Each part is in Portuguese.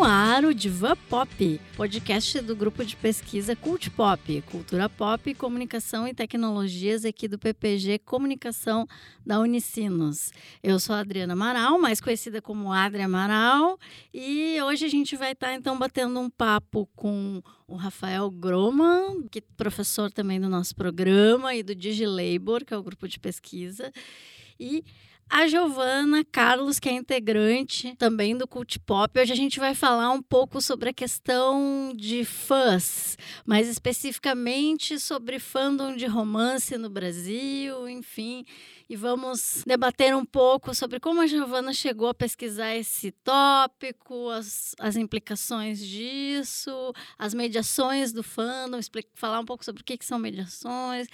no ar o Diva Pop, podcast do grupo de pesquisa Cult Pop, Cultura Pop, Comunicação e Tecnologias aqui do PPG Comunicação da Unicinos. Eu sou a Adriana Amaral, mais conhecida como Adria Amaral, e hoje a gente vai estar então batendo um papo com o Rafael Groman, que é professor também do nosso programa e do DigiLabor, que é o grupo de pesquisa. E a Giovana Carlos, que é integrante também do Cult Pop. Hoje a gente vai falar um pouco sobre a questão de fãs, mais especificamente sobre fandom de romance no Brasil, enfim. E vamos debater um pouco sobre como a Giovana chegou a pesquisar esse tópico, as, as implicações disso, as mediações do fandom, falar um pouco sobre o que, que são mediações.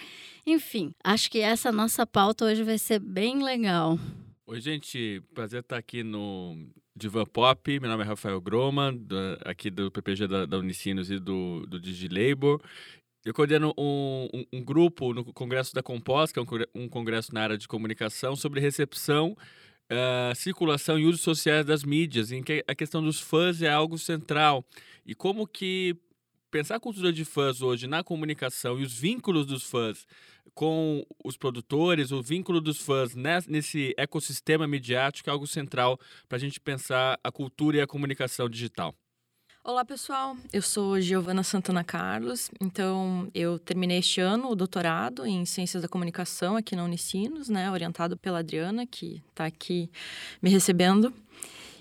Enfim, acho que essa nossa pauta hoje vai ser bem legal. Oi, gente. Prazer estar aqui no Divan Pop. Meu nome é Rafael Groma, aqui do PPG da, da Unicinos e do, do DigiLabor. Eu coordeno um, um, um, grupo no Congresso da Compós, que é um, congresso na área de comunicação, sobre recepção, uh, circulação e uso sociais das mídias, em que a questão dos fãs é algo central. E como que pensar a cultura de fãs hoje na comunicação e os vínculos dos fãs com os produtores, o vínculo dos fãs nesse ecossistema midiático é algo central para a gente pensar a cultura e a comunicação digital. Olá, pessoal. Eu sou Giovana Santana Carlos. Então, eu terminei este ano o doutorado em Ciências da Comunicação aqui na Unicinos, né, orientado pela Adriana, que está aqui me recebendo.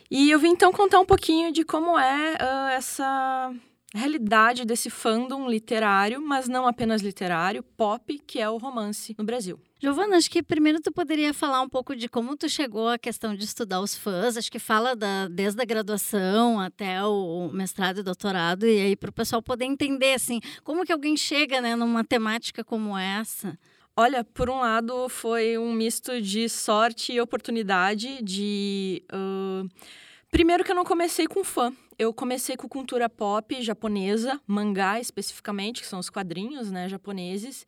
E eu vim então contar um pouquinho de como é uh, essa realidade desse fandom literário, mas não apenas literário, pop, que é o romance no Brasil. Giovana, acho que primeiro tu poderia falar um pouco de como tu chegou à questão de estudar os fãs. Acho que fala da, desde a graduação até o mestrado e doutorado, e aí para o pessoal poder entender assim, como que alguém chega né, numa temática como essa. Olha, por um lado foi um misto de sorte e oportunidade de. Uh... Primeiro que eu não comecei com fã. Eu comecei com cultura pop japonesa, mangá especificamente, que são os quadrinhos, né, japoneses.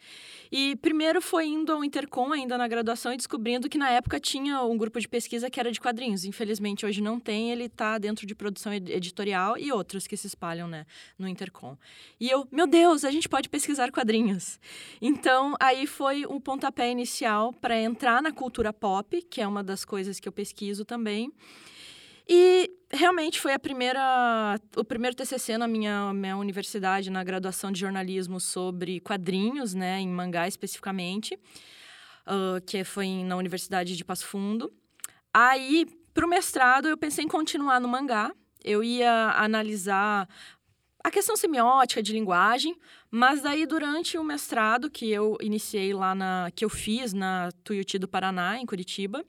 E primeiro foi indo ao Intercom ainda na graduação e descobrindo que na época tinha um grupo de pesquisa que era de quadrinhos. Infelizmente hoje não tem, ele está dentro de produção editorial e outros que se espalham, né, no Intercom. E eu, meu Deus, a gente pode pesquisar quadrinhos. Então, aí foi o pontapé inicial para entrar na cultura pop, que é uma das coisas que eu pesquiso também. E realmente foi a primeira, o primeiro TCC na minha, minha universidade, na graduação de jornalismo sobre quadrinhos, né, em mangá especificamente, uh, que foi na Universidade de Passo Fundo. Aí, para o mestrado, eu pensei em continuar no mangá. Eu ia analisar a questão semiótica de linguagem, mas daí durante o mestrado que eu iniciei lá na que eu fiz na Tuiuti do Paraná, em Curitiba,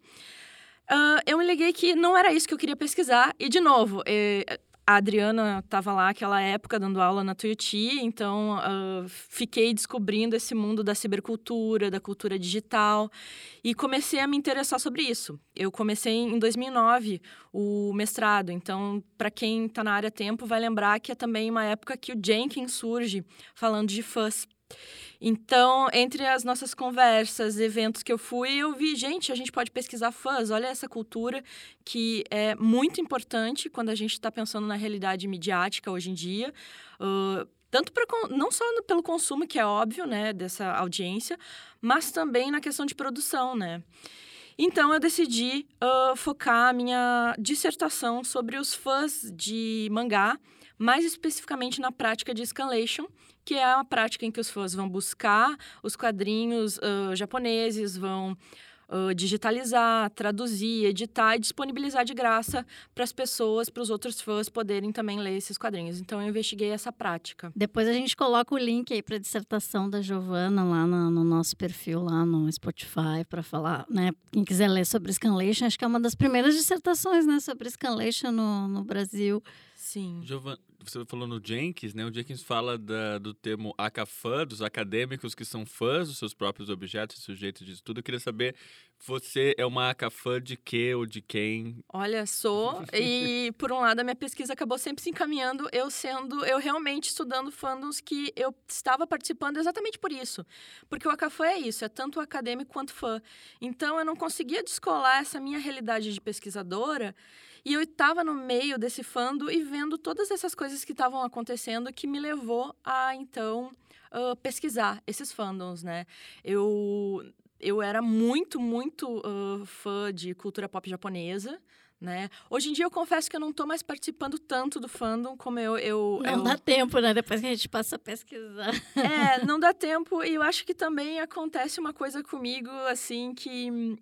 Uh, eu me liguei que não era isso que eu queria pesquisar. E, de novo, eh, a Adriana estava lá naquela época dando aula na Tuiuti, então uh, fiquei descobrindo esse mundo da cibercultura, da cultura digital e comecei a me interessar sobre isso. Eu comecei em 2009 o mestrado, então para quem está na área tempo vai lembrar que é também uma época que o Jenkins surge falando de fuzz. Então, entre as nossas conversas, eventos que eu fui, eu vi, gente, a gente pode pesquisar fãs, olha essa cultura que é muito importante quando a gente está pensando na realidade midiática hoje em dia. Uh, tanto pra, não só no, pelo consumo, que é óbvio, né, dessa audiência, mas também na questão de produção, né. Então, eu decidi uh, focar a minha dissertação sobre os fãs de mangá, mais especificamente na prática de scanlation, que é a prática em que os fãs vão buscar os quadrinhos uh, japoneses, vão uh, digitalizar, traduzir, editar e disponibilizar de graça para as pessoas, para os outros fãs poderem também ler esses quadrinhos. Então, eu investiguei essa prática. Depois a gente coloca o link aí para a dissertação da Giovana lá no, no, nosso perfil, lá no Spotify, para falar, né? Quem quiser ler sobre Scanlation, acho que é uma das primeiras dissertações, né? Sobre Scanlation no, no Brasil. Sim. Giovana, você falou no Jenkins, né? O Jenkins fala da, do termo acafã, dos acadêmicos que são fãs dos seus próprios objetos e sujeitos de estudo. Eu queria saber, você é uma acafã de quê ou de quem? Olha, sou. e, por um lado, a minha pesquisa acabou sempre se encaminhando, eu sendo, eu realmente estudando fandoms que eu estava participando exatamente por isso. Porque o acafã é isso, é tanto acadêmico quanto fã. Então, eu não conseguia descolar essa minha realidade de pesquisadora e eu estava no meio desse fando e vendo todas essas coisas que estavam acontecendo que me levou a, então, uh, pesquisar esses fandoms, né? Eu, eu era muito, muito uh, fã de cultura pop japonesa, né? Hoje em dia eu confesso que eu não estou mais participando tanto do fandom como eu. eu não eu... dá tempo, né? Depois que a gente passa a pesquisar. É, não dá tempo. E eu acho que também acontece uma coisa comigo, assim, que.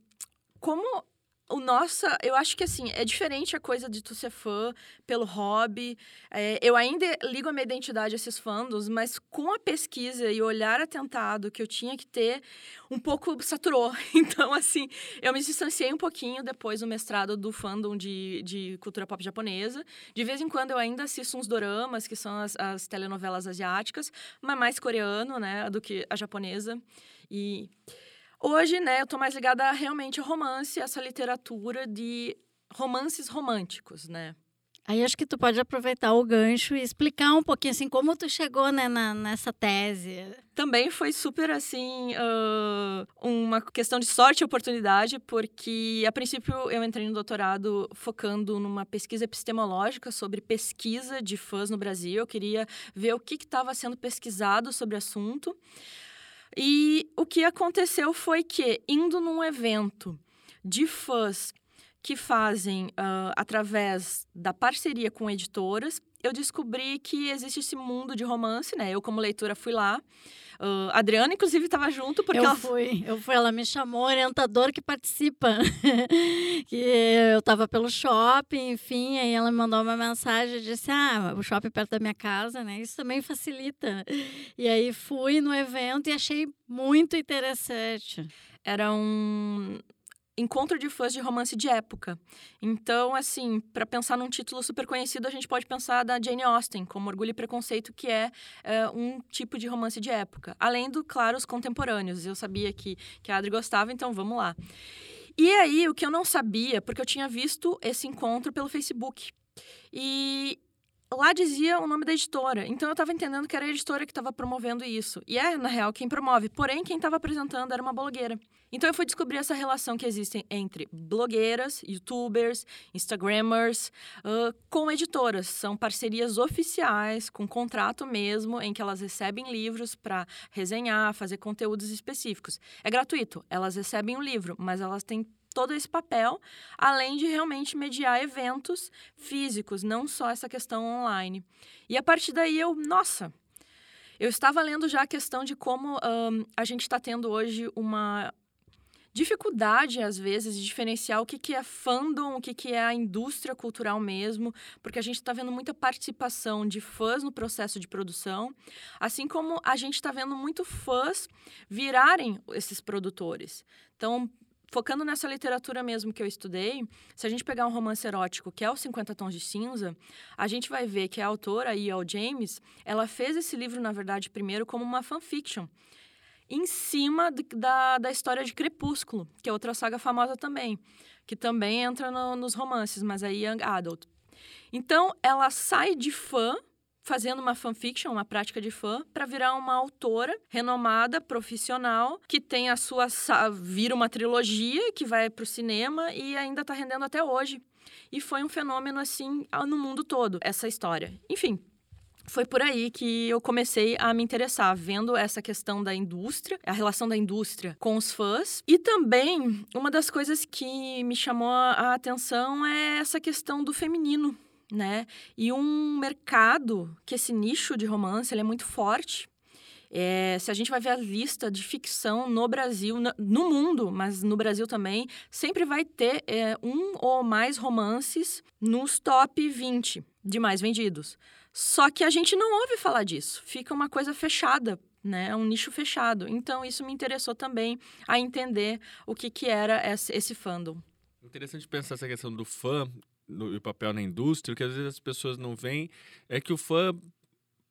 Como o nossa, eu acho que assim, é diferente a coisa de tu ser fã pelo hobby. É, eu ainda ligo a minha identidade a esses fandoms, mas com a pesquisa e o olhar atentado que eu tinha que ter, um pouco saturou. Então, assim, eu me distanciei um pouquinho depois do mestrado do fandom de, de cultura pop japonesa. De vez em quando eu ainda assisto uns doramas, que são as, as telenovelas asiáticas, mas mais coreano, né, do que a japonesa. E. Hoje, né, eu tô mais ligada realmente ao romance, essa literatura de romances românticos, né? Aí acho que tu pode aproveitar o gancho e explicar um pouquinho assim como tu chegou né, na, nessa tese. Também foi super assim uh, uma questão de sorte e oportunidade, porque a princípio eu entrei no doutorado focando numa pesquisa epistemológica sobre pesquisa de fãs no Brasil. Eu queria ver o que estava sendo pesquisado sobre o assunto. E o que aconteceu foi que, indo num evento de fãs que fazem uh, através da parceria com editoras, eu descobri que existe esse mundo de romance, né? Eu, como leitora, fui lá. Uh, Adriana, inclusive, estava junto porque eu ela fui, eu fui, ela me chamou orientador que participa, que eu estava pelo shopping, enfim, aí ela me mandou uma mensagem e disse, ah, o shopping perto da minha casa, né? Isso também facilita. E aí fui no evento e achei muito interessante. Era um encontro de fãs de romance de época. Então, assim, para pensar num título super conhecido, a gente pode pensar da Jane Austen, como Orgulho e Preconceito, que é, é um tipo de romance de época. Além do, claro, os contemporâneos. Eu sabia que, que a Adri gostava, então vamos lá. E aí, o que eu não sabia, porque eu tinha visto esse encontro pelo Facebook. E lá dizia o nome da editora. Então eu estava entendendo que era a editora que estava promovendo isso. E é, na real, quem promove. Porém, quem estava apresentando era uma blogueira. Então eu fui descobrir essa relação que existe entre blogueiras, youtubers, instagrammers, uh, com editoras. São parcerias oficiais, com contrato mesmo, em que elas recebem livros para resenhar, fazer conteúdos específicos. É gratuito, elas recebem o livro, mas elas têm todo esse papel, além de realmente mediar eventos físicos, não só essa questão online. E a partir daí eu, nossa, eu estava lendo já a questão de como um, a gente está tendo hoje uma dificuldade, às vezes, de diferenciar o que, que é fandom, o que, que é a indústria cultural mesmo, porque a gente está vendo muita participação de fãs no processo de produção, assim como a gente está vendo muito fãs virarem esses produtores. Então, focando nessa literatura mesmo que eu estudei, se a gente pegar um romance erótico, que é os 50 Tons de Cinza, a gente vai ver que a autora, E.L. James, ela fez esse livro, na verdade, primeiro como uma fanfiction, em cima da, da história de Crepúsculo, que é outra saga famosa também, que também entra no, nos romances, mas aí Young Adult. Então, ela sai de fã fazendo uma fanfiction, uma prática de fã, para virar uma autora renomada, profissional, que tem a sua. vira uma trilogia que vai para o cinema e ainda está rendendo até hoje. E foi um fenômeno assim no mundo todo, essa história. Enfim, foi por aí que eu comecei a me interessar, vendo essa questão da indústria, a relação da indústria com os fãs. E também, uma das coisas que me chamou a atenção é essa questão do feminino né? E um mercado que esse nicho de romance ele é muito forte. É, se a gente vai ver a lista de ficção no Brasil, no mundo, mas no Brasil também, sempre vai ter é, um ou mais romances nos top 20 de mais vendidos. Só que a gente não ouve falar disso. Fica uma coisa fechada, né? Um nicho fechado. Então, isso me interessou também a entender o que, que era esse, esse fandom. Interessante pensar essa questão do fã no, papel na indústria, o que às vezes as pessoas não veem é que o fã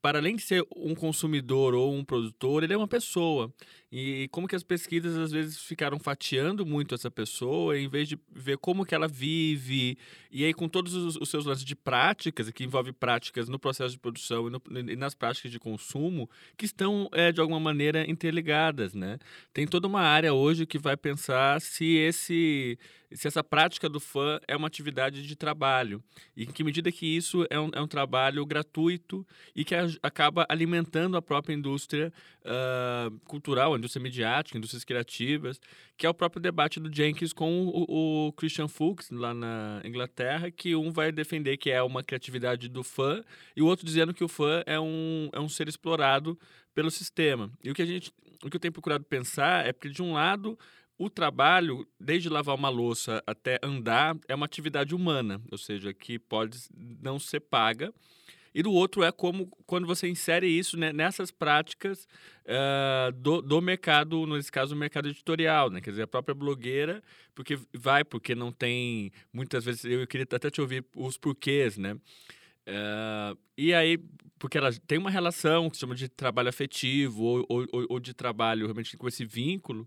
para além de ser um consumidor ou um produtor, ele é uma pessoa. E como que as pesquisas às vezes ficaram fatiando muito essa pessoa, em vez de ver como que ela vive, e aí com todos os, os seus lances de práticas, que envolve práticas no processo de produção e, no, e nas práticas de consumo, que estão é, de alguma maneira interligadas, né? Tem toda uma área hoje que vai pensar se esse se essa prática do fã é uma atividade de trabalho e em que medida que isso é um, é um trabalho gratuito e que a, acaba alimentando a própria indústria uh, cultural, indústria mediática, indústrias criativas, que é o próprio debate do Jenkins com o, o, Christian Fuchs lá na Inglaterra, que um vai defender que é uma criatividade do fã e o outro dizendo que o fã é um, é um ser explorado pelo sistema. E o que a gente, o que eu tenho procurado pensar é porque de um lado o trabalho, desde lavar uma louça até andar, é uma atividade humana, ou seja, que pode não ser paga. E do outro é como quando você insere isso né, nessas práticas uh, do, do mercado, nesse caso, o mercado editorial, né? Quer dizer, a própria blogueira, porque vai, porque não tem. Muitas vezes eu queria até te ouvir os porquês, né? Uh, e aí, porque ela tem uma relação que se chama de trabalho afetivo ou, ou, ou de trabalho realmente com esse vínculo,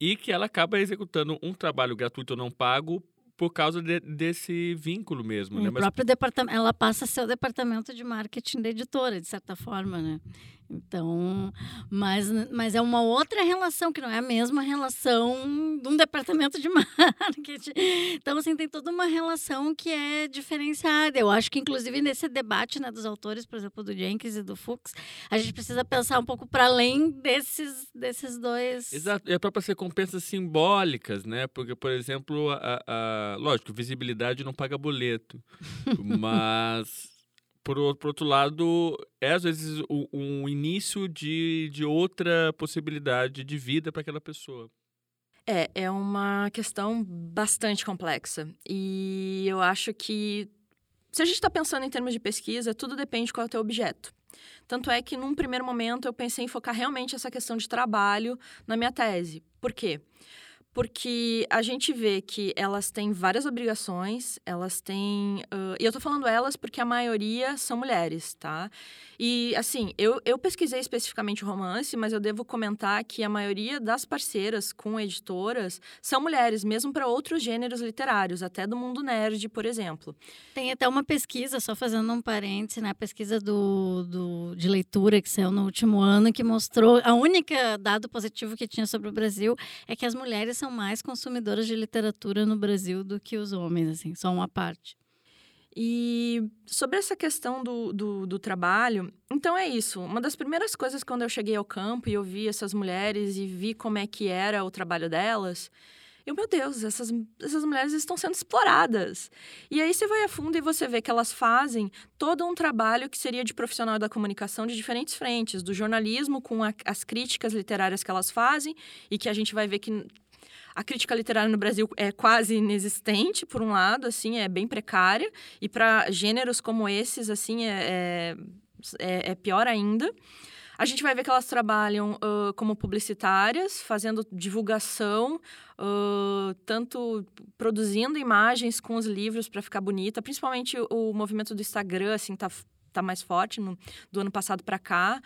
e que ela acaba executando um trabalho gratuito ou não pago por causa de, desse vínculo mesmo. né? O Mas... próprio departamento, ela passa a ser o departamento de marketing da editora, de certa forma, né? Então, mas, mas é uma outra relação, que não é a mesma relação de um departamento de marketing. Então, assim, tem toda uma relação que é diferenciada. Eu acho que, inclusive, nesse debate né, dos autores, por exemplo, do Jenkins e do Fuchs, a gente precisa pensar um pouco para além desses, desses dois. Exato, e a própria recompensas simbólicas, né? Porque, por exemplo, a, a... lógico, visibilidade não paga boleto, mas por, outro lado, é às vezes um, início de, de outra possibilidade de vida para aquela pessoa. É, é uma questão bastante complexa. E eu acho que, se a gente está pensando em termos de pesquisa, tudo depende de qual é o teu objeto. Tanto é que, num primeiro momento, eu pensei em focar realmente essa questão de trabalho na minha tese. Por quê? porque a gente vê que elas têm várias obrigações, elas têm. Uh, e eu tô falando elas porque a maioria são mulheres, tá? E, assim, eu, eu pesquisei especificamente romance, mas eu devo comentar que a maioria das parceiras com editoras são mulheres, mesmo para outros gêneros literários, até do mundo nerd, por exemplo. Tem até uma pesquisa, só fazendo um parêntese, né? A pesquisa do, do, de leitura que saiu no último ano, que mostrou. A única dado positivo que tinha sobre o Brasil é que as mulheres são mais consumidoras de literatura no Brasil do que os homens, assim, só uma parte. E sobre essa questão do, do, do, trabalho, então é isso. Uma das primeiras coisas quando eu cheguei ao campo e eu vi essas mulheres e vi como é que era o trabalho delas, eu, meu Deus, essas, essas mulheres estão sendo exploradas. E aí você vai a fundo e você vê que elas fazem todo um trabalho que seria de profissional da comunicação de diferentes frentes, do jornalismo com a, as críticas literárias que elas fazem e que a gente vai ver que a crítica literária no Brasil é quase inexistente, por um lado, assim, é bem precária. E para gêneros como esses, assim, é, é, é, pior ainda. A gente vai ver que elas trabalham uh, como publicitárias, fazendo divulgação, uh, tanto produzindo imagens com os livros para ficar bonita, principalmente o movimento do Instagram, assim, tá tá mais forte no, do ano passado para cá.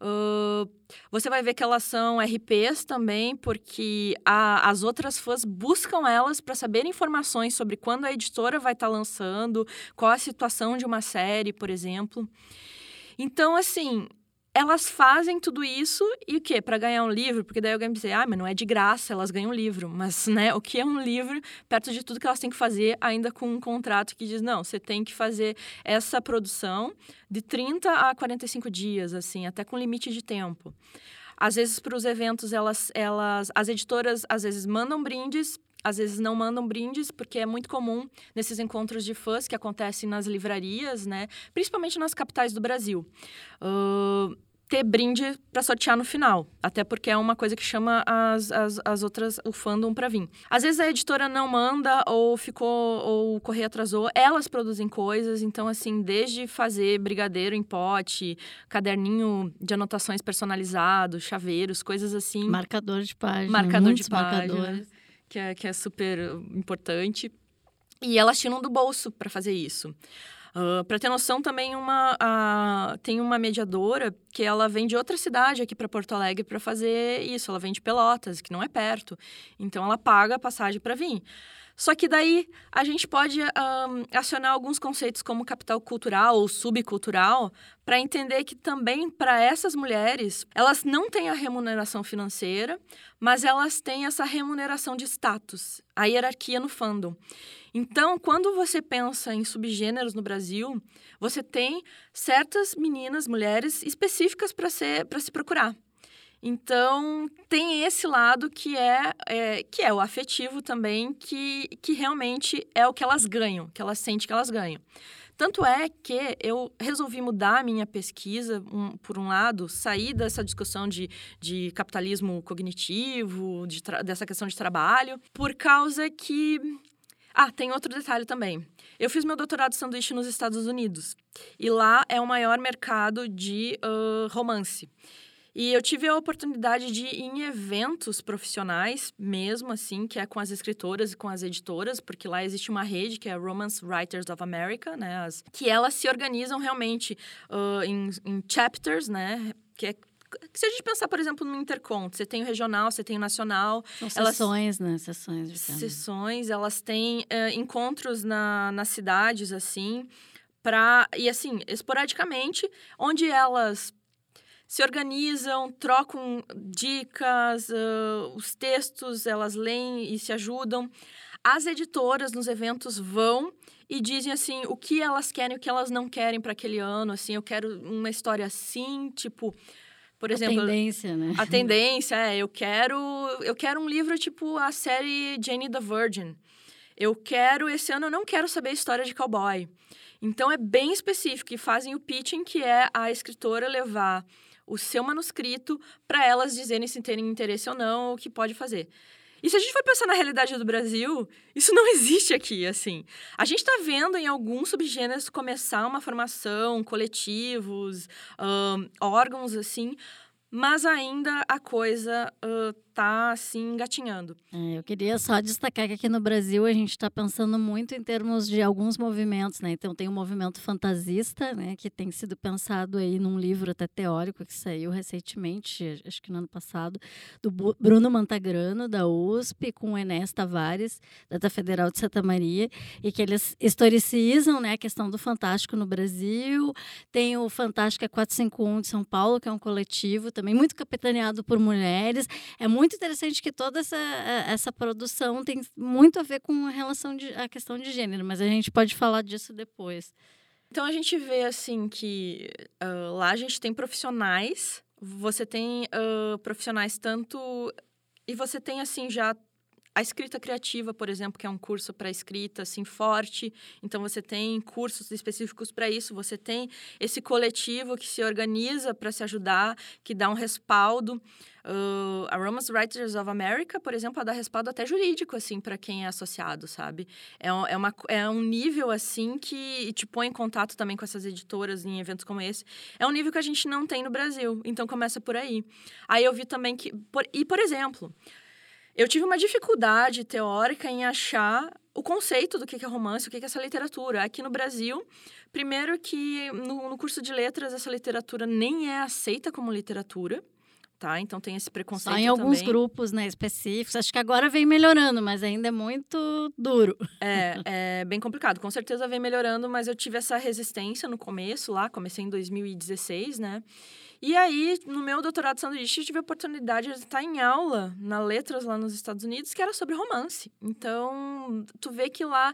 Uh, você vai ver que elas são RPs também, porque a, as outras fãs buscam elas para saber informações sobre quando a editora vai estar tá lançando, qual a situação de uma série, por exemplo. Então, assim, elas fazem tudo isso e o quê? Para ganhar um livro? Porque daí alguém dizer, ah, mas não é de graça, elas ganham um livro. Mas, né, o que é um livro perto de tudo que elas têm que fazer, ainda com um contrato que diz, não, você tem que fazer essa produção de 30 a 45 dias, assim, até com limite de tempo. Às vezes, para os eventos, elas, elas, as editoras, às vezes, mandam brindes às vezes não mandam brindes, porque é muito comum nesses encontros de fãs que acontecem nas livrarias, né? Principalmente nas capitais do Brasil. Uh, ter brinde para sortear no final. Até porque é uma coisa que chama as, as, as outras, o fandom para vir. Às vezes a editora não manda, ou ficou, ou o correio atrasou. Elas produzem coisas, então, assim, desde fazer brigadeiro em pote, caderninho de anotações personalizado, chaveiros, coisas assim. Marcador de página. Marcador de página. Que é, que é super importante. E elas tiram do bolso para fazer isso. Para ter noção, também uma, uh, tem uma mediadora que ela vem de outra cidade aqui para Porto Alegre para fazer isso. Ela vem de Pelotas, que não é perto. Então, ela paga a passagem para vir. Só que daí a gente pode um, acionar alguns conceitos como capital cultural ou subcultural para entender que também para essas mulheres elas não têm a remuneração financeira, mas elas têm essa remuneração de status, a hierarquia no fandom. Então, quando você pensa em subgêneros no Brasil, você tem certas meninas, mulheres específicas para se procurar. Então, tem esse lado que é, é, que é o afetivo também, que, que realmente é o que elas ganham, que elas sentem que elas ganham. Tanto é que eu resolvi mudar a minha pesquisa, um, por um lado, sair dessa discussão de, de capitalismo cognitivo, de dessa questão de trabalho, por causa que. Ah, tem outro detalhe também. Eu fiz meu doutorado de sanduíche nos Estados Unidos. E lá é o maior mercado de uh, romance. E eu tive a oportunidade de ir em eventos profissionais, mesmo assim, que é com as escritoras e com as editoras, porque lá existe uma rede que é Romance Writers of America, né? As, que elas se organizam realmente uh, em, em chapters, né? Que é se a gente pensar, por exemplo, no Intercont, você tem o regional, você tem o nacional. São elas, sessões, né? Sessões. De sessões, elas têm uh, encontros na, nas cidades, assim, para E, assim, esporadicamente, onde elas se organizam, trocam dicas, uh, os textos elas leem e se ajudam. As editoras nos eventos vão e dizem assim o que elas querem, o que elas não querem para aquele ano. Assim, eu quero uma história assim, tipo, por exemplo, a tendência, né? A tendência é, eu quero, eu quero um livro tipo a série Jane the Virgin. Eu quero esse ano eu não quero saber a história de cowboy. Então é bem específico e fazem o pitching que é a escritora levar o seu manuscrito para elas dizerem se terem interesse ou não, o que pode fazer. E se a gente for pensar na realidade do Brasil, isso não existe aqui, assim. A gente está vendo em alguns subgêneros começar uma formação, coletivos, um, órgãos, assim, mas ainda a coisa uh, tá assim engatinhando. É, eu queria só destacar que aqui no Brasil a gente está pensando muito em termos de alguns movimentos, né? Então tem o movimento fantasista, né, que tem sido pensado aí num livro até teórico que saiu recentemente, acho que no ano passado, do Bruno Mantagrano da USP com o Enéas Tavares da Federal de Santa Maria e que eles historicizam, né, a questão do fantástico no Brasil. Tem o Fantástica 451 de São Paulo, que é um coletivo também muito capitaneado por mulheres. É muito muito interessante que toda essa, essa produção tem muito a ver com a relação de a questão de gênero, mas a gente pode falar disso depois. Então a gente vê assim que uh, lá a gente tem profissionais, você tem uh, profissionais tanto e você tem assim já a escrita criativa, por exemplo, que é um curso para escrita assim forte, então você tem cursos específicos para isso, você tem esse coletivo que se organiza para se ajudar, que dá um respaldo. Uh, a Romance Writers of America, por exemplo, dá respaldo até jurídico, assim, para quem é associado, sabe? É, é, uma, é um nível, assim, que te põe em contato também com essas editoras em eventos como esse. É um nível que a gente não tem no Brasil, então começa por aí. Aí eu vi também que... Por, e, por exemplo, eu tive uma dificuldade teórica em achar o conceito do que é romance, o que é essa literatura. Aqui no Brasil, primeiro que no, no curso de letras essa literatura nem é aceita como literatura tá? Então tem esse preconceito Só em alguns grupos, né, específicos. Acho que agora vem melhorando, mas ainda é muito duro. É, é bem complicado. Com certeza vem melhorando, mas eu tive essa resistência no começo lá, comecei em 2016, né? E aí, no meu doutorado de sanduíche, eu tive a oportunidade de estar em aula na Letras lá nos Estados Unidos, que era sobre romance. Então, tu vê que lá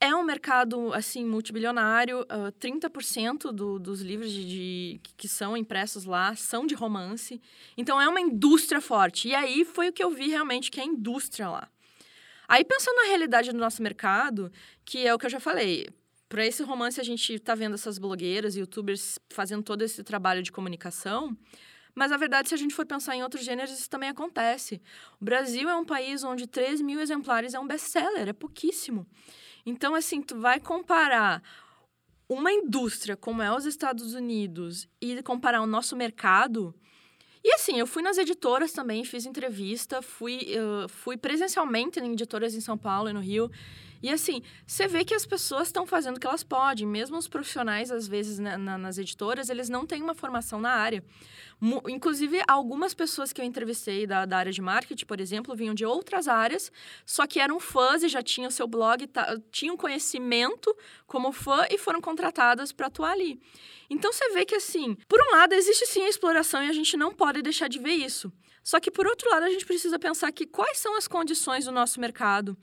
é um mercado, assim, multibilionário. Uh, 30% do, dos livros de, de, que são impressos lá são de romance. Então, é uma indústria forte. E aí, foi o que eu vi realmente, que é a indústria lá. Aí, pensando na realidade do nosso mercado, que é o que eu já falei, para esse romance a gente está vendo essas blogueiras, youtubers fazendo todo esse trabalho de comunicação. Mas, na verdade, se a gente for pensar em outros gêneros, isso também acontece. O Brasil é um país onde 3 mil exemplares é um best-seller, é pouquíssimo. Então, assim, tu vai comparar uma indústria como é os Estados Unidos e comparar o nosso mercado. E assim, eu fui nas editoras também, fiz entrevista, fui, fui presencialmente em editoras em São Paulo e no Rio. E assim, você vê que as pessoas estão fazendo o que elas podem, mesmo os profissionais, às vezes, na, na, nas editoras, eles não têm uma formação na área. Mu inclusive, algumas pessoas que eu entrevistei da, da, área de marketing, por exemplo, vinham de outras áreas, só que eram fãs e já tinham seu blog, tinham conhecimento como fã e foram contratadas para atuar ali. Então você vê que assim, por um lado existe sim a exploração e a gente não pode deixar de ver isso. Só que, por outro lado, a gente precisa pensar que quais são as condições do nosso mercado.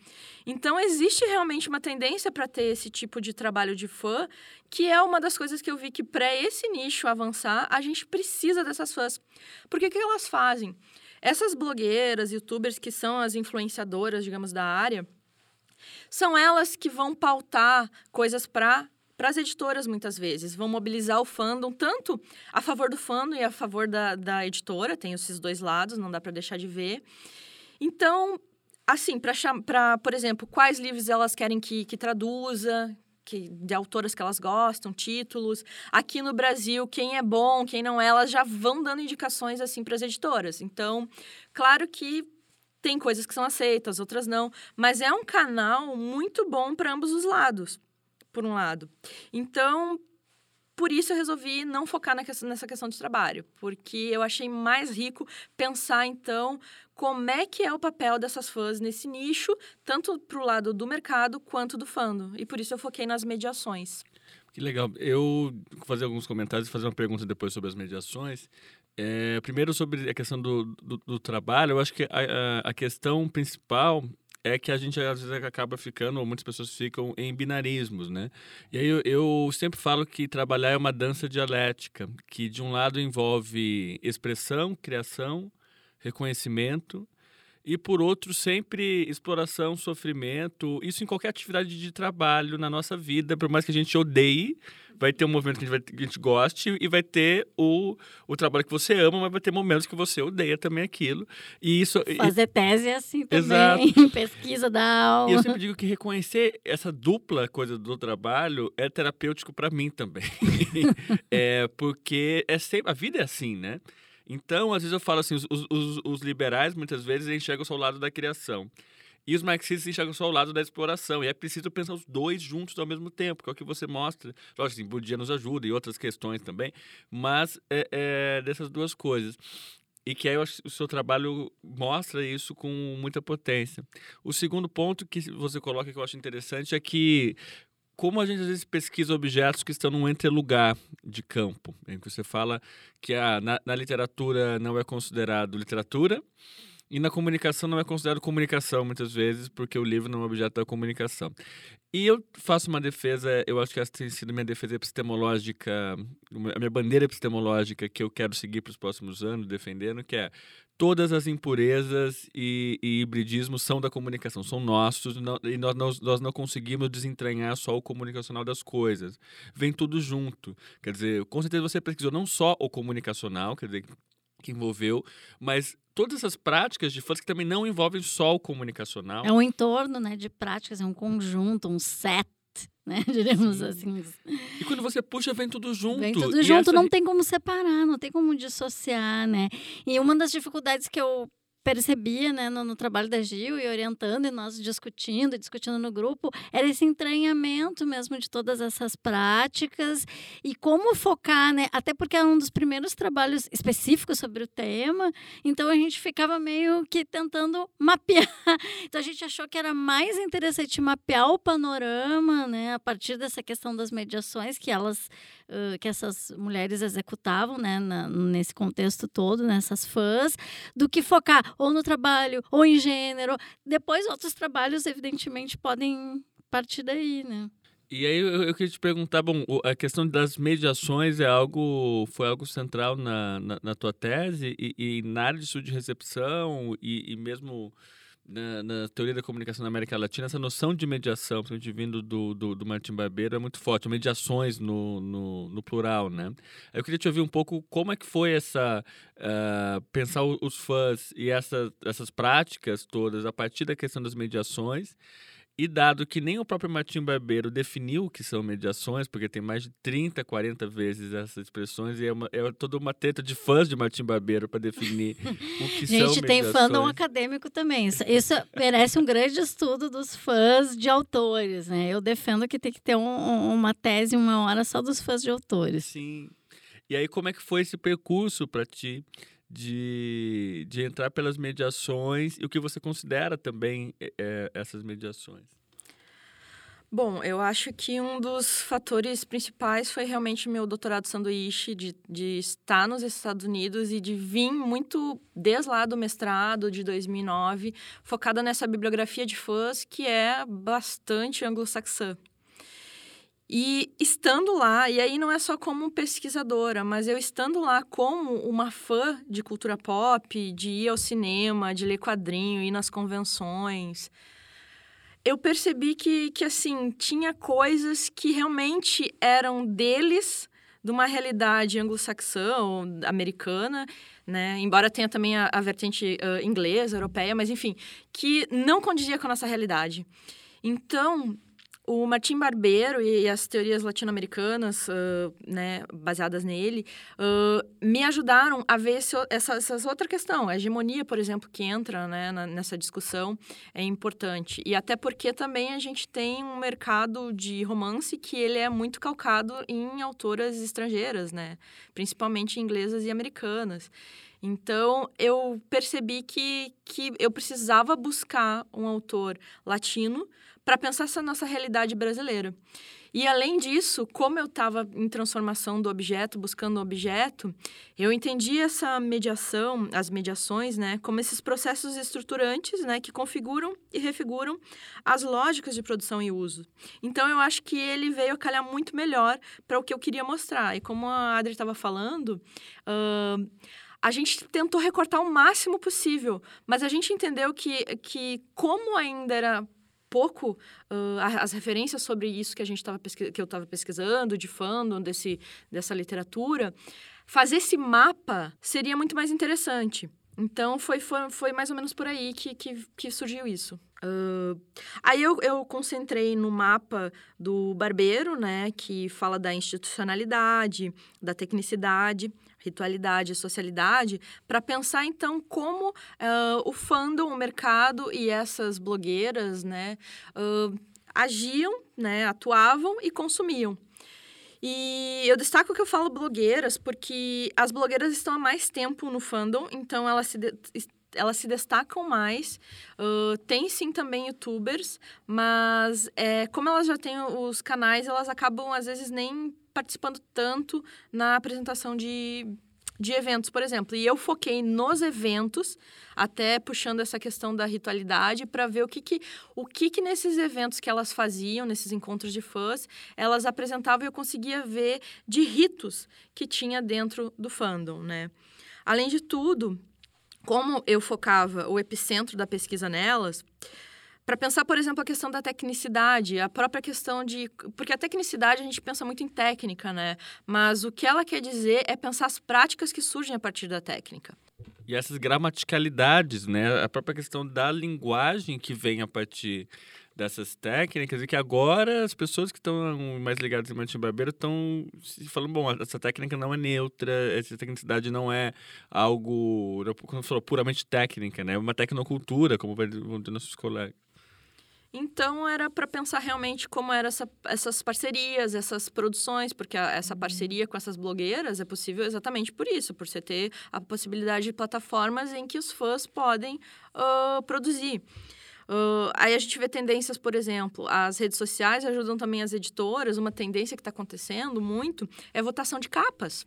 Então, existe realmente uma tendência para ter esse tipo de trabalho de fã, que é uma das coisas que eu vi que, para esse nicho avançar, a gente precisa dessas fãs. Porque o que elas fazem? Essas blogueiras, youtubers que são as influenciadoras, digamos, da área, são elas que vão pautar coisas para para as editoras, muitas vezes. Vão mobilizar o fandom, tanto a favor do fandom e a favor da, da editora, tem esses dois lados, não dá para deixar de ver. Então, assim, para, por exemplo, quais livros elas querem que, que traduza, que, de autoras que elas gostam, títulos. Aqui no Brasil, quem é bom, quem não é, elas já vão dando indicações assim para as editoras. Então, claro que tem coisas que são aceitas, outras não, mas é um canal muito bom para ambos os lados por um lado. Então, por isso eu resolvi não focar nessa questão de trabalho, porque eu achei mais rico pensar, então, como é que é o papel dessas fãs nesse nicho, tanto para o lado do mercado quanto do fando. E por isso eu foquei nas mediações. Que legal. Eu vou fazer alguns comentários e fazer uma pergunta depois sobre as mediações. É, primeiro, sobre a questão do, do, do, trabalho, eu acho que a, a questão principal é que a gente às vezes acaba ficando, ou muitas pessoas ficam em binarismos, né? E aí eu, eu, sempre falo que trabalhar é uma dança dialética, que de um lado envolve expressão, criação, reconhecimento, e por outro sempre exploração, sofrimento, isso em qualquer atividade de trabalho na nossa vida, por mais que a gente odeie, vai ter um movimento que a gente, vai, que a gente goste e vai ter o, o trabalho que você ama, mas vai ter momentos que você odeia também aquilo. E isso fazer e... tese é assim também, Exato. pesquisa da aula. E eu sempre digo que reconhecer essa dupla coisa do trabalho é terapêutico para mim também. é porque é sempre a vida é assim, né? Então, às vezes eu falo assim, os, os, os liberais muitas vezes enxergam só o lado da criação. E os marxistas enxergam só o lado da exploração. E é preciso pensar os dois juntos ao mesmo tempo, que é o que você mostra. Lógico, assim, Budia nos ajuda e outras questões também, mas é, é dessas duas coisas. E que aí o seu trabalho mostra isso com muita potência. O segundo ponto que você coloca que eu acho interessante é que como a gente às vezes pesquisa objetos que estão num entrelugar de campo, em que você fala que a, na, na literatura não é considerado literatura, e na comunicação não é considerado comunicação, muitas vezes, porque o livro não é objeto da comunicação. E eu faço uma defesa, eu acho que essa tem sido minha defesa epistemológica, a minha bandeira epistemológica que eu quero seguir para os próximos anos, defendendo, que é todas as impurezas e, e hibridismos são da comunicação, são nossos, não, e nós, nós, nós não conseguimos desentranhar só o comunicacional das coisas. Vem tudo junto. Quer dizer, com certeza você pesquisou não só o comunicacional, quer dizer, que envolveu, mas todas essas práticas de fãs que também não envolvem só o comunicacional. É um entorno né, de práticas, é um conjunto, um set. Né? Diremos Sim. assim. E quando você puxa, vem tudo junto. Vem tudo e junto, essa... não tem como separar, não tem como dissociar, né? E uma das dificuldades que eu percebia né, no, no, trabalho da Gil e orientando e nós discutindo, discutindo no grupo, era esse entranhamento mesmo de todas essas práticas e como focar, né? Até porque é um dos primeiros trabalhos específicos sobre o tema, então a gente ficava meio que tentando mapear. Então a gente achou que era mais interessante mapear o panorama, né, a partir dessa questão das mediações que elas que essas mulheres executavam, né, na, nesse contexto todo, nessas fãs, do que focar ou no trabalho, ou em gênero. Depois, outros trabalhos, evidentemente, podem partir daí, né? E aí eu, eu, queria te perguntar, bom, a questão das mediações é algo, foi algo central na, na, na tua tese e, e, na área de estudo de recepção e, e mesmo na, na, teoria da comunicação na América Latina, essa noção de mediação, principalmente vindo do, do, do Martin Barbeiro, é muito forte. Mediações no, no, no, plural, né? Eu queria te ouvir um pouco como é que foi essa... Uh, pensar os fãs e essa, essas práticas todas a partir da questão das mediações E dado que nem o próprio Martim Barbeiro definiu o que são mediações, porque tem mais de 30, 40 vezes essas expressões, e é, uma, é toda uma treta de fãs de Martim Barbeiro para definir o que Gente, são mediações. Gente, tem fandom acadêmico também. Isso, isso, merece um grande estudo dos fãs de autores, né? Eu defendo que tem que ter um, uma tese, uma hora só dos fãs de autores. Sim. E aí, como é que foi esse percurso para ti? De, de entrar pelas mediações e o que você considera também é, essas mediações? Bom, eu acho que um dos fatores principais foi realmente meu doutorado sanduíche, de, de estar nos Estados Unidos e de vir muito desde lá do mestrado de 2009, focada nessa bibliografia de fãs que é bastante anglo-saxã. E estando lá, e aí não é só como pesquisadora, mas eu estando lá como uma fã de cultura pop, de ir ao cinema, de ler quadrinho, ir nas convenções, eu percebi que, que assim, tinha coisas que realmente eram deles, de uma realidade anglo-saxã ou americana, né? Embora tenha também a, a vertente uh, inglesa, europeia, mas enfim, que não condizia com a nossa realidade. Então, o Martim Barbeiro e as teorias latino-americanas, uh, né, baseadas nele, uh, me ajudaram a ver esse, essa, essa outra questão. A hegemonia, por exemplo, que entra né, na, nessa discussão é importante. E até porque também a gente tem um mercado de romance que ele é muito calcado em autoras estrangeiras, né? Principalmente inglesas e americanas. Então, eu percebi que, que eu precisava buscar um autor latino para pensar essa nossa realidade brasileira. E além disso, como eu estava em transformação do objeto, buscando o objeto, eu entendi essa mediação, as mediações, né, como esses processos estruturantes, né, que configuram e refiguram as lógicas de produção e uso. Então eu acho que ele veio a calhar muito melhor para o que eu queria mostrar. E como a Adri estava falando, uh, a gente tentou recortar o máximo possível, mas a gente entendeu que, que como ainda era pouco uh, as referências sobre isso que a gente estava que eu estava pesquisando, de fandom desse dessa literatura, fazer esse mapa seria muito mais interessante. Então foi, foi, foi mais ou menos por aí que, que, que surgiu isso. Uh, aí eu, eu concentrei no mapa do barbeiro, né, que fala da institucionalidade, da tecnicidade, ritualidade socialidade, para pensar então como uh, o fandom, o mercado e essas blogueiras, né, uh, agiam, né, atuavam e consumiam. E eu destaco que eu falo blogueiras porque as blogueiras estão há mais tempo no fandom, então elas se elas se destacam mais. Uh, tem sim também youtubers, mas é, como elas já têm os canais, elas acabam às vezes nem participando tanto na apresentação de, de eventos, por exemplo. E eu foquei nos eventos, até puxando essa questão da ritualidade, para ver o que que, o que que nesses eventos que elas faziam, nesses encontros de fãs, elas apresentavam e eu conseguia ver de ritos que tinha dentro do fandom, né? Além de tudo, como eu focava o epicentro da pesquisa nelas, para pensar, por exemplo, a questão da tecnicidade, a própria questão de. Porque a tecnicidade a gente pensa muito em técnica, né? Mas o que ela quer dizer é pensar as práticas que surgem a partir da técnica. E essas gramaticalidades, né? A própria questão da linguagem que vem a partir dessas técnicas e que agora as pessoas que estão mais ligadas em Martin Barbeiro estão falando, bom, essa técnica não é neutra, essa tecnicidade não é algo, como falou, puramente técnica, né? É uma tecnocultura, como vão dizer nossos colegas. Então era para pensar realmente como eram essa, essas parcerias, essas produções, porque a, essa parceria com essas blogueiras é possível exatamente por isso, por você ter a possibilidade de plataformas em que os fãs podem uh, produzir. Uh, aí a gente vê tendências, por exemplo, as redes sociais ajudam também as editoras. Uma tendência que está acontecendo muito é votação de capas.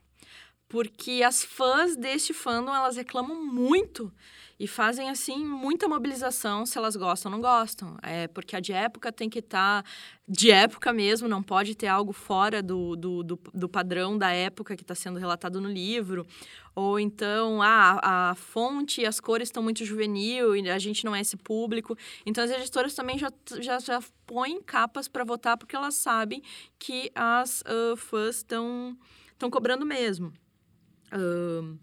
Porque as fãs deste fandom, elas reclamam muito e fazem, assim, muita mobilização se elas gostam ou não gostam. É porque a de época tem que estar tá de época mesmo, não pode ter algo fora do, do, do, do padrão da época que está sendo relatado no livro. Ou então, ah, a fonte e as cores estão muito juvenil e a gente não é esse público. Então, as editoras também já, já, já põem capas para votar porque elas sabem que as uh, fãs estão cobrando mesmo. Uh,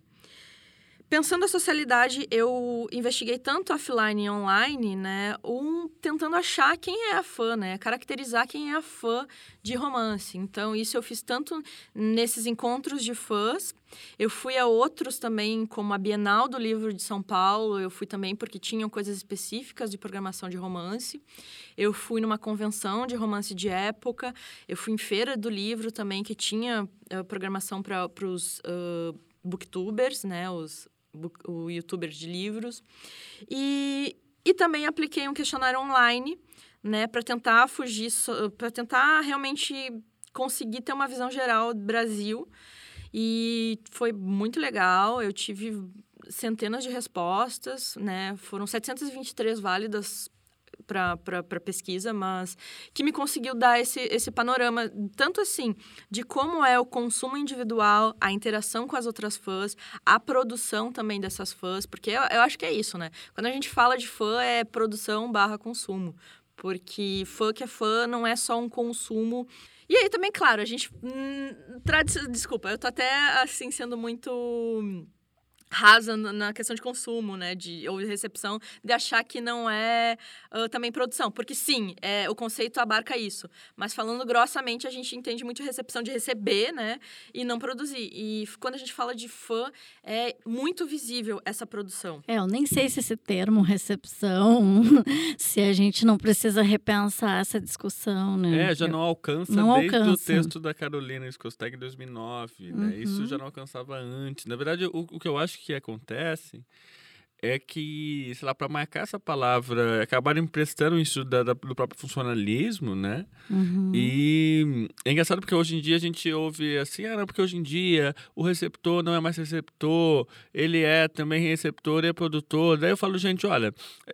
pensando a socialidade, eu investiguei tanto offline e online, né? Um tentando achar quem é a fã, né? Caracterizar quem é a fã de romance. Então, isso eu fiz tanto nesses encontros de fãs. Eu fui a outros também, como a Bienal do Livro de São Paulo. Eu fui também porque tinham coisas específicas de programação de romance. Eu fui numa convenção de romance de época. Eu fui em feira do livro também, que tinha uh, programação para os booktubers, né? Os o youtuber de livros. E, e também apliquei um questionário online, né, para tentar fugir, para tentar realmente conseguir ter uma visão geral do Brasil. E foi muito legal, eu tive centenas de respostas, né? Foram 723 válidas para pesquisa, mas que me conseguiu dar esse, esse panorama, tanto assim, de como é o consumo individual, a interação com as outras fãs, a produção também dessas fãs, porque eu, eu acho que é isso, né? Quando a gente fala de fã, é produção barra consumo. Porque fã que é fã não é só um consumo e aí também, claro, a gente. Hum, Desculpa, eu tô até assim sendo muito rasa na questão de consumo, né, de ou de recepção, de achar que não é uh, também produção, porque sim, é, o conceito abarca isso, mas falando grossamente a gente entende muito recepção de receber, né, e não produzir. E quando a gente fala de fã, é muito visível essa produção. É, eu nem sei se esse termo recepção, se a gente não precisa repensar essa discussão, né? É, já não alcança não desde alcança. o texto da Carolina Skosteg em 2009, né? Uhum. Isso já não alcançava antes. Na verdade, o, o que eu acho que acontece é que, sei lá, para marcar essa palavra, acabaram emprestando isso da, da, do próprio funcionalismo, né? Uhum. E é engraçado porque hoje em dia a gente ouve assim, ah, não, porque hoje em dia o receptor não é mais receptor, ele é também receptor e é produtor. Daí eu falo, gente, olha,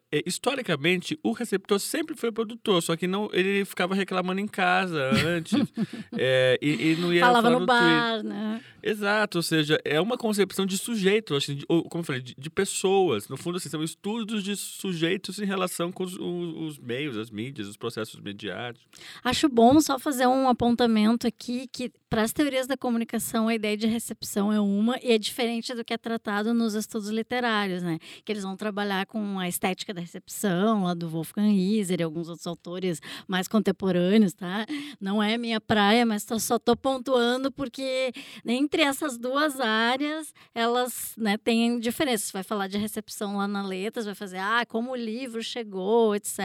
é, historicamente o receptor sempre foi produtor, só que não ele ficava reclamando em casa antes é, e, e, não ia Falava no, no bar, né? Exato, ou seja, é uma concepção de sujeito, como eu falei, de, de pessoas pessoas. No fundo, assim, são estudos de sujeitos em relação com os, os, meios, as mídias, os processos mediáticos. Acho bom só fazer um apontamento aqui que, para as teorias da comunicação, a ideia de recepção é uma e é diferente do que é tratado nos estudos literários, né? Que eles vão trabalhar com a estética da recepção, lá do Wolfgang Iser e alguns outros autores mais contemporâneos, tá? Não é minha praia, mas tô, só estou pontuando porque entre essas duas áreas, elas né, têm diferenças. Você vai falar de recepção lá na letras, vai fazer, ah, como o livro chegou, etc.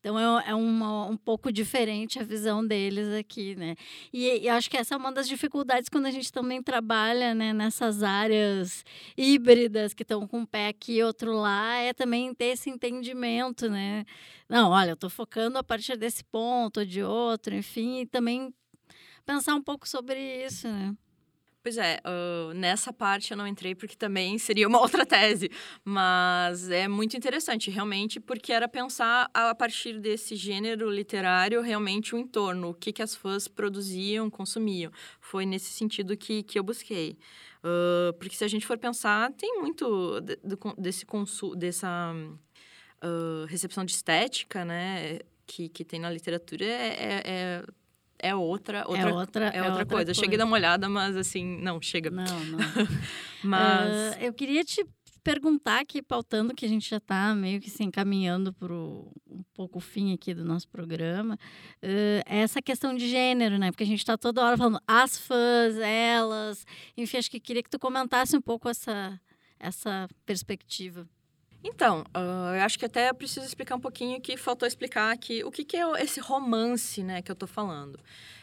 Então é, é uma, um pouco diferente a visão deles aqui, né? E, e acho que essa é uma das dificuldades quando a gente também trabalha né, nessas áreas híbridas que estão com um pé aqui e outro lá, é também ter esse entendimento, né? Não, olha, eu estou focando a partir desse ponto ou de outro, enfim, e também pensar um pouco sobre isso, né? Pois é, uh, nessa parte eu não entrei porque também seria uma outra tese, mas é muito interessante, realmente, porque era pensar a partir desse gênero literário realmente o entorno, o que, que as fãs produziam, consumiam. Foi nesse sentido que, que eu busquei. Uh, porque se a gente for pensar, tem muito de, de, desse consumo, dessa uh, recepção de estética, né, que, que tem na literatura, é, é, é é outra, outra, é outra, é, é outra, coisa. coisa. Cheguei a dar uma olhada, mas assim, não, chega. Não, não. mas... Uh, eu queria te perguntar aqui, pautando que a gente já está meio que se encaminhando para um pouco o fim aqui do nosso programa, uh, essa questão de gênero, né? Porque a gente está toda hora falando as fãs, elas, enfim, acho que queria que tu comentasse um pouco essa, essa perspectiva. Então, uh, eu acho que até preciso explicar um pouquinho que faltou explicar aqui o que, que é esse romance, né, que eu estou falando.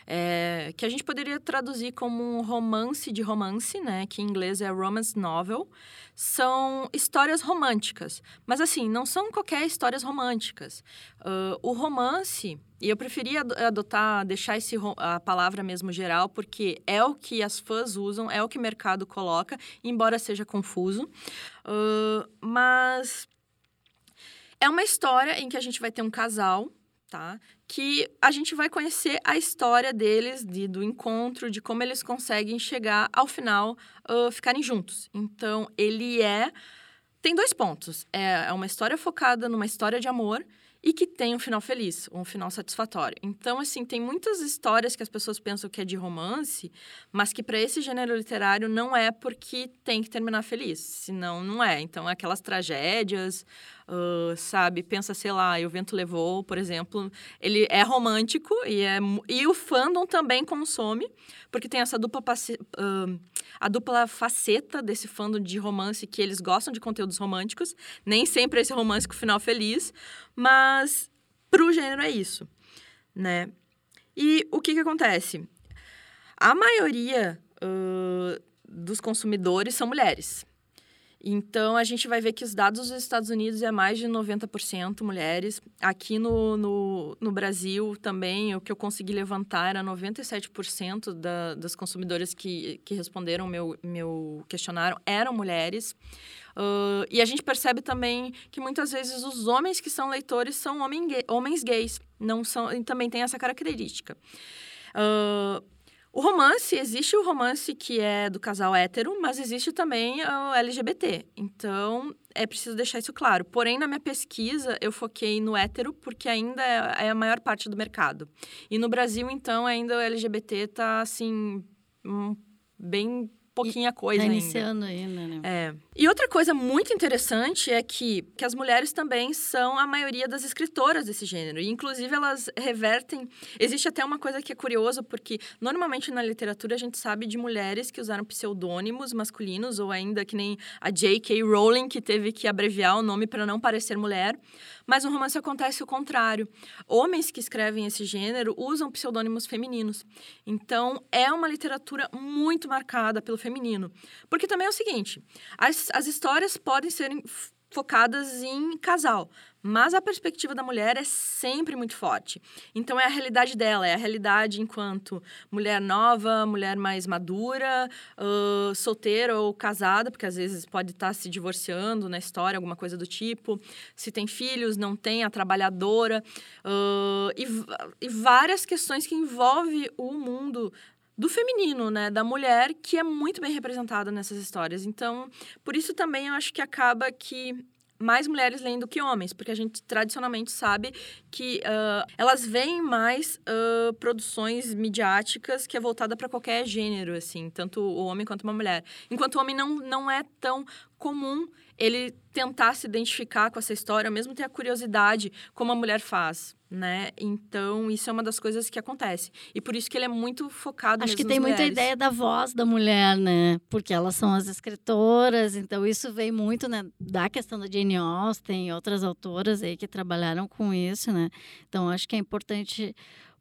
É, que a gente poderia traduzir como um romance de romance, né, que em inglês é romance novel. São histórias românticas, mas assim, não são qualquer histórias românticas. Uh, o romance e eu preferia adotar, deixar esse, a palavra mesmo geral, porque é o que as fãs usam, é o que o mercado coloca, embora seja confuso. Uh, mas é uma história em que a gente vai ter um casal, tá? Que a gente vai conhecer a história deles, de, do encontro, de como eles conseguem chegar ao final, uh, ficarem juntos. Então, ele é. Tem dois pontos. É, é uma história focada numa história de amor e que tem um final feliz, um final satisfatório. Então, assim, tem muitas histórias que as pessoas pensam que é de romance, mas que para esse gênero literário não é porque tem que terminar feliz, senão não é. Então, é aquelas tragédias, uh, sabe? Pensa, sei lá, e o vento levou, por exemplo, ele é romântico e, é, e o fandom também consome, porque tem essa dupla, uh, a dupla faceta desse fandom de romance que eles gostam de conteúdos românticos, nem sempre esse romance com final feliz, mas pro gênero é isso, né? E o que que acontece? A maioria uh, dos consumidores são mulheres. Então, a gente vai ver que os dados dos Estados Unidos é mais de 90% mulheres. Aqui no, no, no, Brasil também, o que eu consegui levantar era 97% da, das consumidoras que, que responderam meu, meu questionário eram mulheres. Uh, e a gente percebe também que muitas vezes os homens que são leitores são homem homens gays. Não são, também tem essa característica. Uh, o romance, existe o romance que é do casal hétero, mas existe também o LGBT. Então, é preciso deixar isso claro. Porém, na minha pesquisa, eu foquei no hétero, porque ainda é, a maior parte do mercado. E no Brasil, então, ainda o LGBT está, assim, hum, bem pouquinha coisa tá ainda. iniciando ainda, né? É. E outra coisa muito interessante é que, que as mulheres também são a maioria das escritoras desse gênero. E, inclusive, elas revertem... Existe até uma coisa que é curiosa, porque normalmente na literatura a gente sabe de mulheres que usaram pseudônimos masculinos, ou ainda que nem a J.K. Rowling, que teve que abreviar o nome para não parecer mulher. Mas no romance acontece o contrário. Homens que escrevem esse gênero usam pseudônimos femininos. Então, é uma literatura muito marcada pelo feminino. Porque também é o seguinte: as, as histórias podem ser focadas em casal, mas a perspectiva da mulher é sempre muito forte. Então é a realidade dela, é a realidade enquanto mulher nova, mulher mais madura, uh, solteira ou casada, porque às vezes pode estar se divorciando na história, alguma coisa do tipo. Se tem filhos, não tem, a trabalhadora. Uh, e, e várias questões que envolvem o mundo do feminino, né, da mulher, que é muito bem representada nessas histórias. Então, por isso também eu acho que acaba que mais mulheres leem do que homens, porque a gente tradicionalmente sabe que uh, elas veem mais uh, produções midiáticas que é voltada para qualquer gênero, assim, tanto o homem quanto uma mulher. Enquanto o homem não, não é tão comum ele tentar se identificar com essa história, mesmo ter a curiosidade como a mulher faz, né? Então, isso é uma das coisas que acontece. E por isso que ele é muito focado Acho que tem muita ideia da voz da mulher, né? Porque elas são as escritoras, então isso vem muito, né, da questão da Jane Austen e outras autoras aí que trabalharam com isso, né? Então, acho que é importante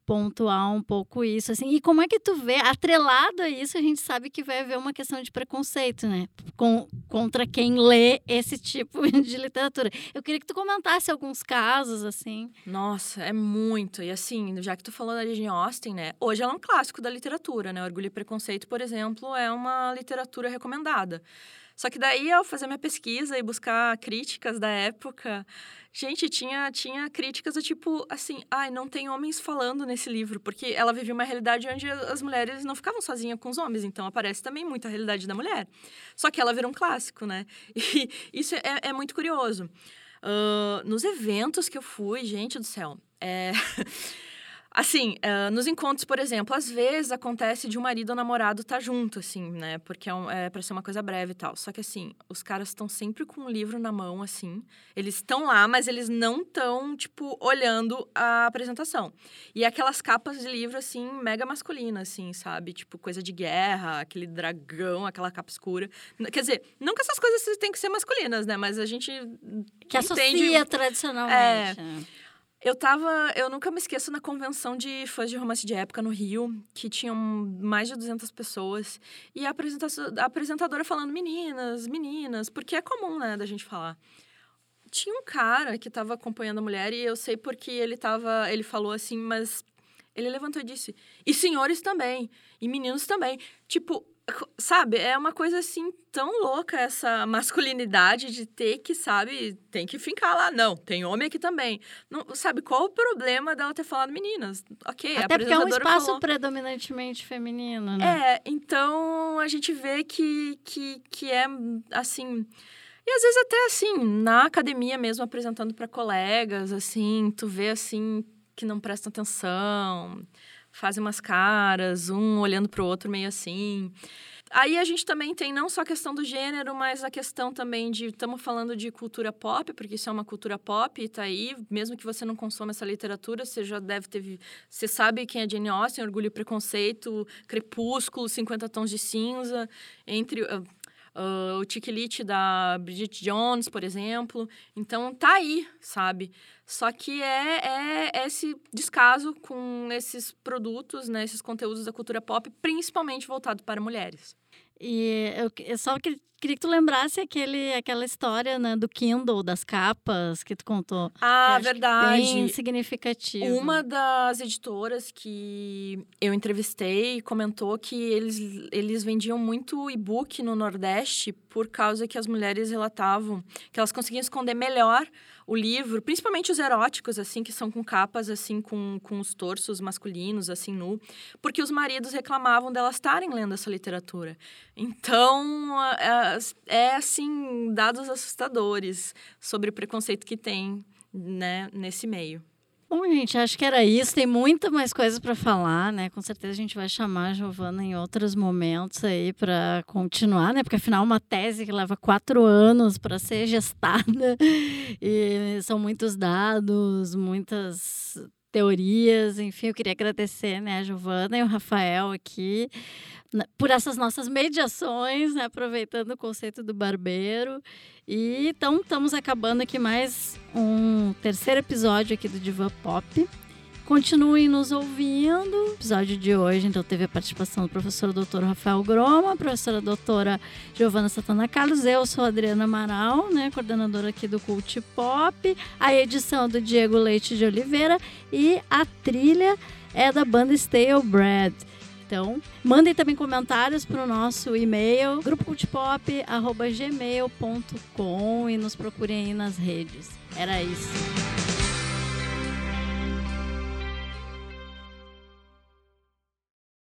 pontuar um pouco isso, assim. E como é que tu vê, atrelado a isso, a gente sabe que vai haver uma questão de preconceito, né? Com, contra quem lê esse tipo de literatura. Eu queria que tu comentasse alguns casos, assim. Nossa, é muito. E assim, já que tu falou da Jane Austen, né? Hoje ela é um clássico da literatura, né? Orgulho e Preconceito, por exemplo, é uma literatura recomendada. Só que daí, ao fazer minha pesquisa e buscar críticas da época, gente, tinha, tinha críticas do tipo, assim, ai, não tem homens falando nesse livro, porque ela vivia uma realidade onde as mulheres não ficavam sozinhas com os homens, então aparece também muito a realidade da mulher. Só que ela virou um clássico, né? E isso é, é muito curioso. Uh, nos eventos que eu fui, gente do céu, é... Assim, uh, nos encontros, por exemplo, às vezes acontece de um marido ou namorado estar tá junto, assim, né? Porque é, um, é para ser uma coisa breve e tal. Só que, assim, os caras estão sempre com um livro na mão, assim. Eles estão lá, mas eles não estão, tipo, olhando a apresentação. E aquelas capas de livro, assim, mega masculinas, assim, sabe? Tipo, coisa de guerra, aquele dragão, aquela capa escura. Quer dizer, não que essas coisas têm que ser masculinas, né? Mas a gente. Que entende... associa tradicionalmente. É. Eu tava. Eu nunca me esqueço na convenção de fãs de romance de época no Rio, que tinham mais de 200 pessoas. E a, a apresentadora falando, meninas, meninas, porque é comum, né, da gente falar. Tinha um cara que tava acompanhando a mulher e eu sei porque ele tava. Ele falou assim, mas. Ele levantou e disse: e senhores também, e meninos também. Tipo, sabe, é uma coisa assim tão louca essa masculinidade de ter que, sabe, tem que fincar lá. Não, tem homem aqui também. Não, sabe, qual o problema dela ter falado meninas? Ok, Até porque é um espaço falou... predominantemente feminino, né? É, então a gente vê que, que, que é, assim... E às vezes até assim, na academia mesmo, apresentando para colegas, assim, tu vê assim que não prestam atenção, fazem umas caras, um olhando pro outro meio assim. Aí a gente também tem não só a questão do gênero, mas a questão também de. Estamos falando de cultura pop, porque isso é uma cultura pop e tá aí. Mesmo que você não consuma essa literatura, você já deve ter. Você sabe quem é Jane Austen, Orgulho e Preconceito, Crepúsculo, 50 Tons de Cinza, entre. Uh, o Tiquilite da Bridget Jones, por exemplo. Então, tá aí, sabe? Só que é, é esse descaso com esses produtos, né, esses conteúdos da cultura pop, principalmente voltado para mulheres. E eu, eu só queria que tu lembrasse aquele, aquela história né, do Kindle, das capas que tu contou. Ah, verdade. Bem significativo. Uma das editoras que eu entrevistei comentou que eles, eles vendiam muito e-book no Nordeste por causa que as mulheres relatavam que elas conseguiam esconder melhor o livro, principalmente os eróticos, assim, que são com capas, assim, com, com os torsos masculinos, assim, nu, porque os maridos reclamavam delas estarem lendo essa literatura. Então, é, assim, dados assustadores sobre o preconceito que tem, né, nesse meio. Bom, gente, acho que era isso. Tem muita mais coisa para falar, né? Com certeza a gente vai chamar a Giovana em outros momentos aí para continuar, né? Porque afinal uma tese que leva quatro anos para ser gestada e são muitos dados, muitas teorias, enfim, eu queria agradecer, né, a Giovana e o Rafael aqui né, por essas nossas mediações, né, aproveitando o conceito do barbeiro. E então estamos acabando aqui mais um terceiro episódio aqui do Diva Pop. Continuem nos ouvindo. O episódio de hoje, então, teve a participação do professor doutor Rafael Groma, professora doutora Giovana Satana Carlos, eu sou Adriana Amaral, né, coordenadora aqui do Cult Pop, a edição do Diego Leite de Oliveira e a trilha é da banda Stale Bread. Então, mandem também comentários para o nosso e-mail, grupocultpop.gmail.com e nos procurem aí nas redes. Era isso.